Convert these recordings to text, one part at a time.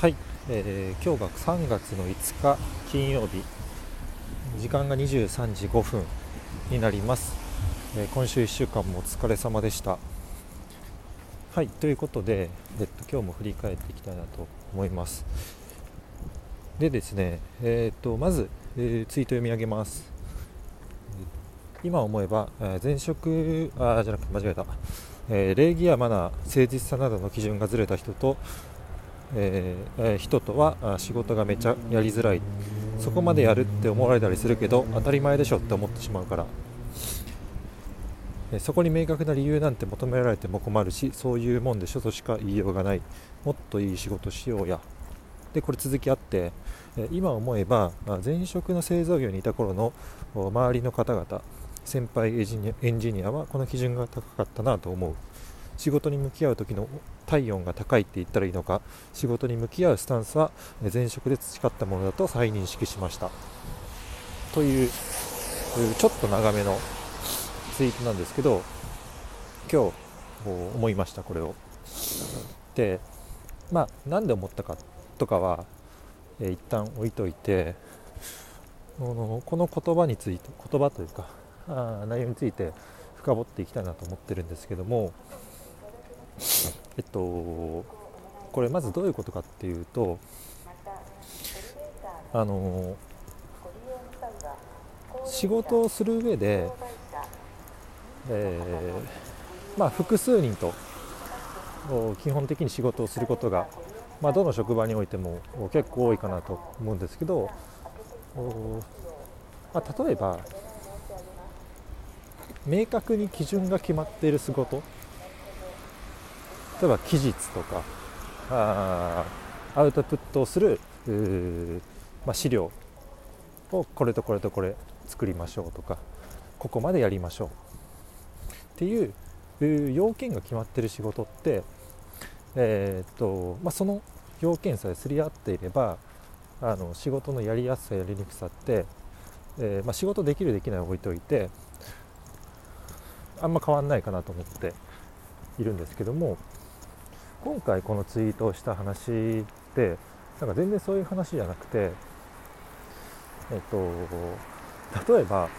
はい、えー、今日が3月の5日金曜日。時間が23時5分になります、えー、今週1週間もお疲れ様でした。はい。ということで、えっと、今日も振り返っていきたいなと思います。でですね、えー、っとまず、えー、ツイート読み上げます。今思えば、え前職あじゃなくて間違えた、え礼儀やマナー誠実さなどの基準がずれた人とえー、人とは仕事がめちゃやりづらい。そこまでやるって思われたりするけど当たり前でしょって思ってしまうから。そこに明確な理由なんて求められても困るしそういうもんでしょとしか言いようがない。もっといい仕事しようや。でこれ続きあって今思えば前職の製造業にいた頃の周りの方々先輩エンジニアはこの基準が高かったなと思う。仕事に向き合う時の体温が高いって言ったらいいのか仕事に向き合うスタンスは前職で培ったものだと再認識しました。というちょっと長めのツイートなんですけど今日思いましたこれを。でまあ何で思ったかとかは、えー、一旦置いといてこの言葉について言葉というかあ内容について深掘っていきたいなと思ってるんですけどもえっとこれまずどういうことかっていうとあの仕事をする上で、えー、まあ、複数人と基本的に仕事をすることが、まあ、どの職場においても結構多いかなと思うんですけど、まあ、例えば明確に基準が決まっている仕事例えば期日とかあアウトプットをする、まあ、資料をこれとこれとこれ作りましょうとかここまでやりましょうっていう要件が決まってる仕事って、えー、っとまあ、その要件さえすり合っていればあの仕事のやりやすさやりにくさって、えー、まあ、仕事できるできないを置いといてあんま変わんないかなと思っているんですけども今回このツイートをした話ってなんか全然そういう話じゃなくてえっと例えば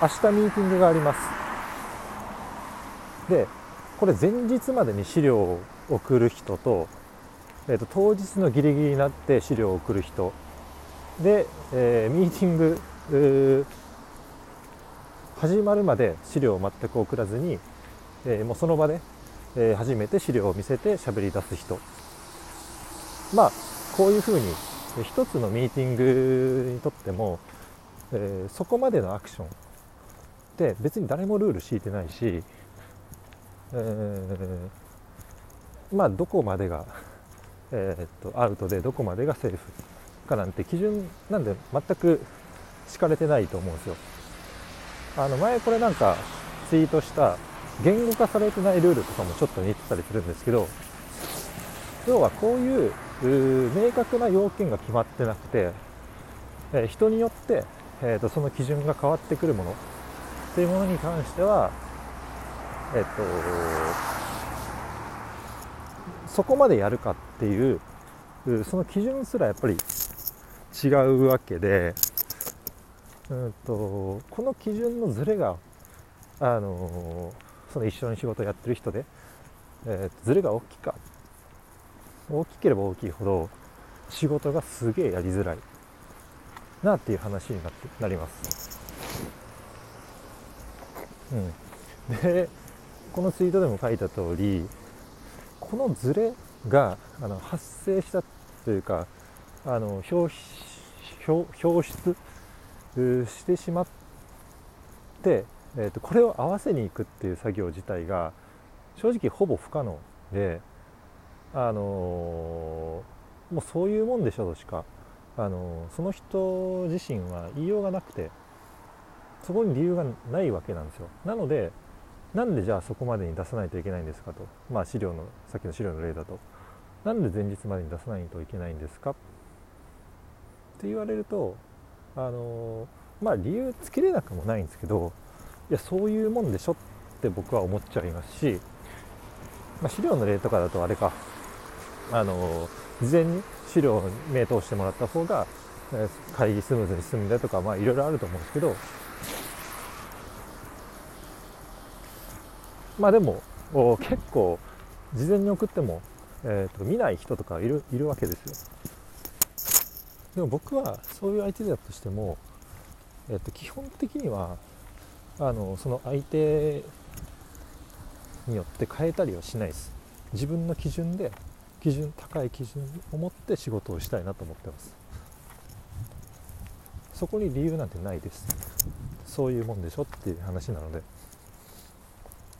明日ミーティングがあります。でこれ前日までに資料を送る人と,、えっと当日のギリギリになって資料を送る人。で、えー、ミーティング始まるまで資料を全く送らずに、えー、もうその場でえー、初めて資料を見せて喋り出す人まあこういうふうに一つのミーティングにとっても、えー、そこまでのアクションで別に誰もルール敷いてないし、えー、まあどこまでが、えー、っとアウトでどこまでがセーフかなんて基準なんで全く敷かれてないと思うんですよ。あの前これなんかツイートした言語化されてないルールとかもちょっと似てたりするんですけど要はこういう明確な要件が決まってなくて、え、人によって、えーと、その基準が変わってくるものっていうものに関してはえっ、ー、とそこまでやるかっていうその基準すらやっぱり違うわけで、うんと、この基準のズレがあのその一緒に仕事やってる人で、えー、ズレが大きか大きければ大きいほど仕事がすげえやりづらいなっていう話になってなります。うん、でこのツイートでも書いた通りこのズレがあの発生したというかあの表表出してしまってえーと、これを合わせにいくっていう作業自体が正直ほぼ不可能で、あのー、もうそういうもんでしょとしか、あのー、その人自身は言いようがなくてそこに理由がないわけなんですよ。なのでなんでじゃあそこまでに出さないといけないんですかと。まあ資料のさっきの資料の例だと。なんで前日までに出さないといけないんですか？って言われるとあの、まあ理由つけれなくもないんですけどいやそういうもんでしょって僕は思っちゃいますし、まあ、資料の例とかだとあれか。あの事前に資料に目通してもらった方が会議スムーズに進んだとかまあいろいろあると思うんですけど。まあでも結構事前に送っても、えーと、見ない人とかいるいるわけですよ。でも僕はそういう相手だとしても、えーと、基本的にはあのその相手によって変えたりはしないです。自分の基準で基準高い基準を持って仕事をしたいなと思ってます。そこに理由なんてないです。そういうもんでしょっていう話なので。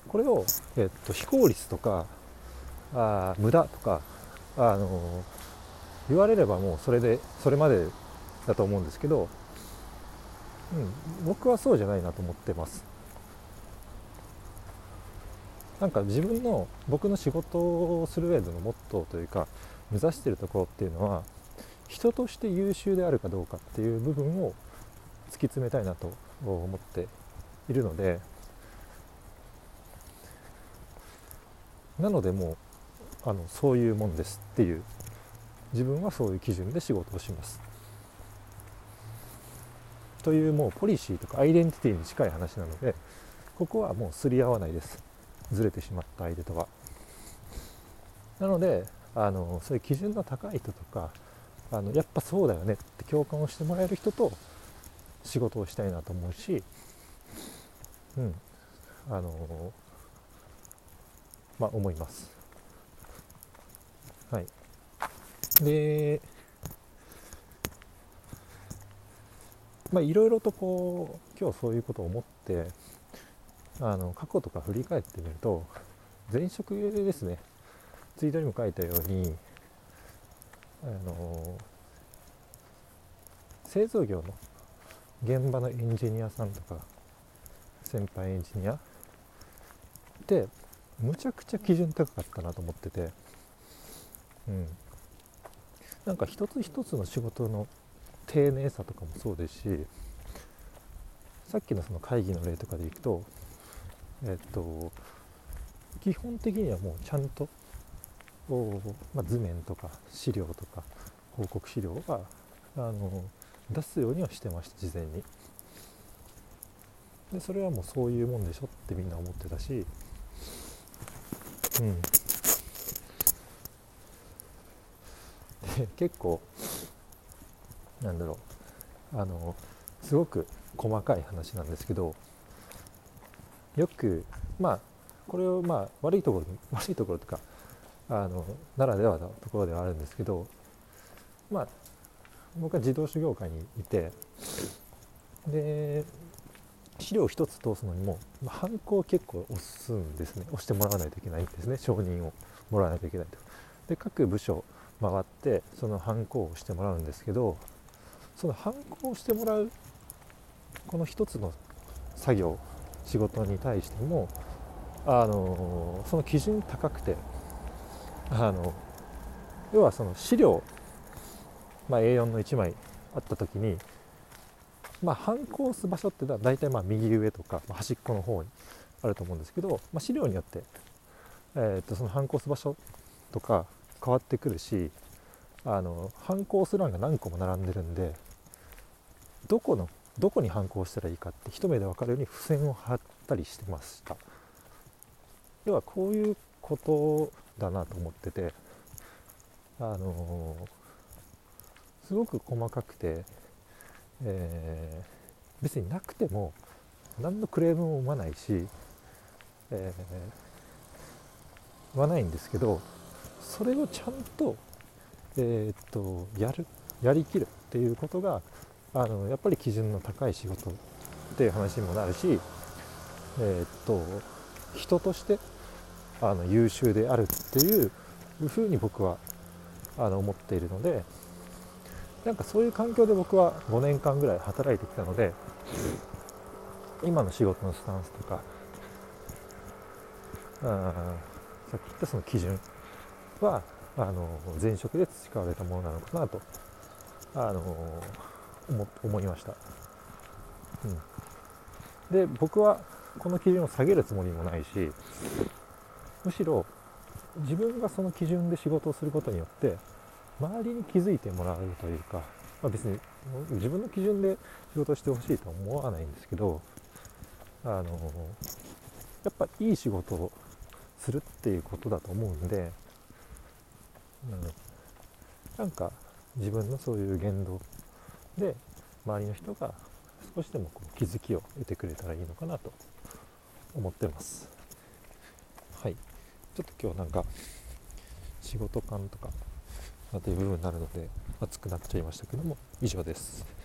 これを、えっと、非効率とかあ無駄とかあの言われればもうそれでそれまでだと思うんですけど、うん、僕はそうじゃないなと思ってます。なんか自分の僕の仕事をする上でのモットーというか目指しているところっていうのは人として優秀であるかどうかっていう部分を突き詰めたいなと思っているのでなのでもうあのそういうもんですっていう自分はそういう基準で仕事をします。というもうポリシーとかアイデンティティに近い話なのでここはもうすり合わないですずれてしまった相手とはなのであのそういう基準の高い人とかあのやっぱそうだよねって共感をしてもらえる人と仕事をしたいなと思うし、うん、あのまあ思います。はい。で、まあいろいろとこう今日そういうことを思ってあの過去とか振り返ってみると前職ですね。ツイートにも書いたようにあの製造業の現場のエンジニアさんとか先輩エンジニアってむちゃくちゃ基準高かったなと思ってて。うん。なんか一つ一つの仕事の丁寧さとかもそうですしさっきのその会議の例とかでいくとえっと基本的にはもうちゃんとまあ、図面とか資料とか報告資料はあの出すようにはしてました事前に。でそれはもうそういうもんでしょってみんな思ってたしうん。で結構なんだろう。あのすごく細かい話なんですけどよくまあこれをまあ悪いところ悪いところとかあのならではのところではあるんですけどまあ僕は自動車業界にいてで資料一つ通すのにも、まあ、ンコを結構押すんですね。押してもらわないといけないんですね。承認をもらわないといけないと。で各部署回ってそのハンコをしてもらうんですけどそのハンコをしてもらうこの一つの作業仕事に対してもあのその基準高くてあの要はその資料、まあ、A4 の1枚あった時にまあ反抗す場所ってのは大体まあ右上とか、端っこの方にあると思うんですけど、まあ、資料によって、えー、とその反抗す場所とか変わってくるしあの反抗する欄が何個も並んでるんでどこのどこに反抗したらいいかって一目で分かるように付箋を貼ったりしてました。要はこういうことだなと思っててあのー、すごく細かくて、えー、別になくても何のクレームも生まないし、えー、生まないんですけどそれをちゃんと,、えー、っとやるやりきるっていうことがあのやっぱり基準の高い仕事っていう話にもなるし、えー、っと人としてあの優秀であるっていうふうに僕はあの思っているのでなんかそういう環境で僕は5年間ぐらい働いてきたので今の仕事のスタンスとかあさっき言ったその基準はあの前職で培われたものなのかなとあの思いました、うん、で僕はこの基準を下げるつもりもないしむしろ自分がその基準で仕事をすることによって周りに気づいてもらうというか、まあ、別に自分の基準で仕事してほしいとは思わないんですけどあのやっぱいい仕事をするっていうことだと思うんで、うん、なんか自分のそういう言動で周りの人が少しでもこう気づきを得てくれたらいいのかなと思ってます。はい。ちょっと今日なんか仕事感とかという部分になるので熱くなっちゃいましたけども以上です。